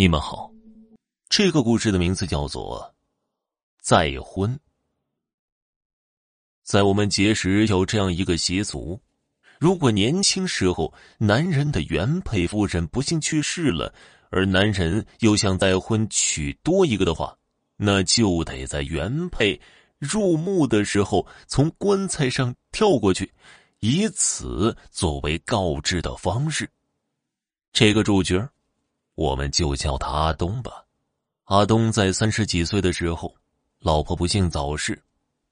你们好，这个故事的名字叫做《再婚》。在我们结识有这样一个习俗：如果年轻时候男人的原配夫人不幸去世了，而男人又想再婚娶多一个的话，那就得在原配入墓的时候从棺材上跳过去，以此作为告知的方式。这个主角。我们就叫他阿东吧。阿东在三十几岁的时候，老婆不幸早逝，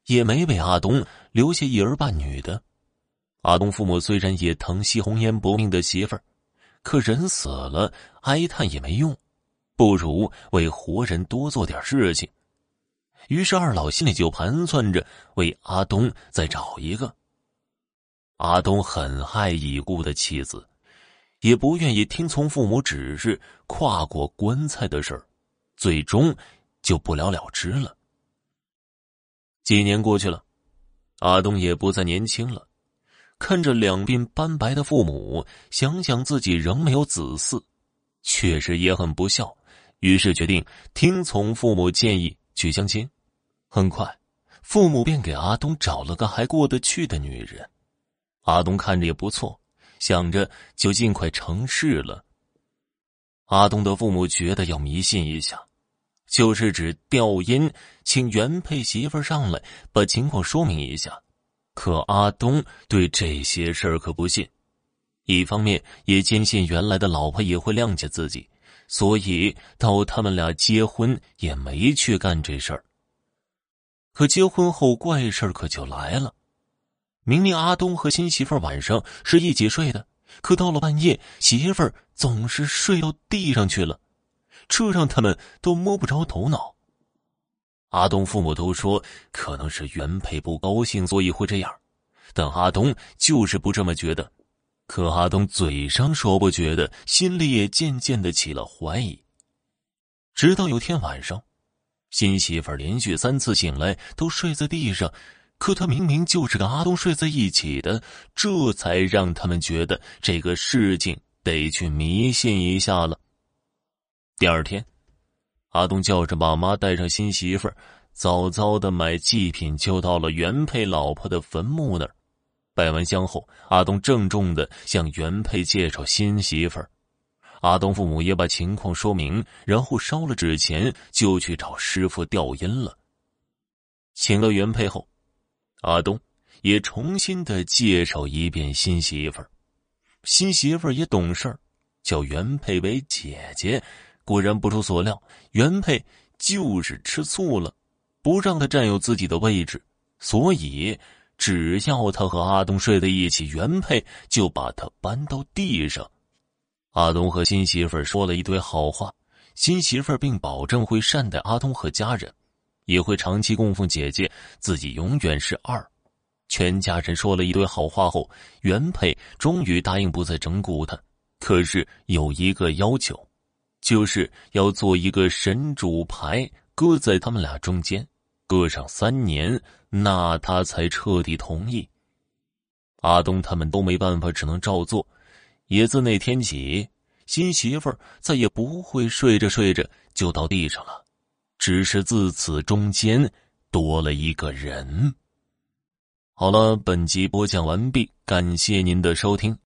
也没为阿东留下一儿半女的。阿东父母虽然也疼惜红颜薄命的媳妇儿，可人死了哀叹也没用，不如为活人多做点事情。于是二老心里就盘算着为阿东再找一个。阿东很爱已故的妻子。也不愿意听从父母指示跨过棺材的事儿，最终就不了了之了。几年过去了，阿东也不再年轻了，看着两鬓斑白的父母，想想自己仍没有子嗣，确实也很不孝。于是决定听从父母建议去相亲。很快，父母便给阿东找了个还过得去的女人。阿东看着也不错。想着就尽快成事了。阿东的父母觉得要迷信一下，就是指调音，请原配媳妇上来把情况说明一下。可阿东对这些事儿可不信，一方面也坚信原来的老婆也会谅解自己，所以到他们俩结婚也没去干这事儿。可结婚后怪事儿可就来了。明明阿东和新媳妇晚上是一起睡的，可到了半夜，媳妇儿总是睡到地上去了，这让他们都摸不着头脑。阿东父母都说可能是原配不高兴，所以会这样，但阿东就是不这么觉得。可阿东嘴上说不觉得，心里也渐渐的起了怀疑。直到有天晚上，新媳妇连续三次醒来都睡在地上。可他明明就是跟阿东睡在一起的，这才让他们觉得这个事情得去迷信一下了。第二天，阿东叫着爸妈带上新媳妇儿，早早的买祭品，就到了原配老婆的坟墓那儿。拜完香后，阿东郑重的向原配介绍新媳妇儿。阿东父母也把情况说明，然后烧了纸钱，就去找师傅调音了。请了原配后。阿东也重新的介绍一遍新媳妇儿，新媳妇儿也懂事儿，叫原配为姐姐。果然不出所料，原配就是吃醋了，不让他占有自己的位置，所以只要他和阿东睡在一起，原配就把他搬到地上。阿东和新媳妇儿说了一堆好话，新媳妇儿并保证会善待阿东和家人。也会长期供奉姐姐，自己永远是二。全家人说了一堆好话后，原配终于答应不再整蛊他。可是有一个要求，就是要做一个神主牌，搁在他们俩中间，搁上三年，那他才彻底同意。阿东他们都没办法，只能照做。也自那天起，新媳妇再也不会睡着睡着就到地上了。只是自此中间多了一个人。好了，本集播讲完毕，感谢您的收听。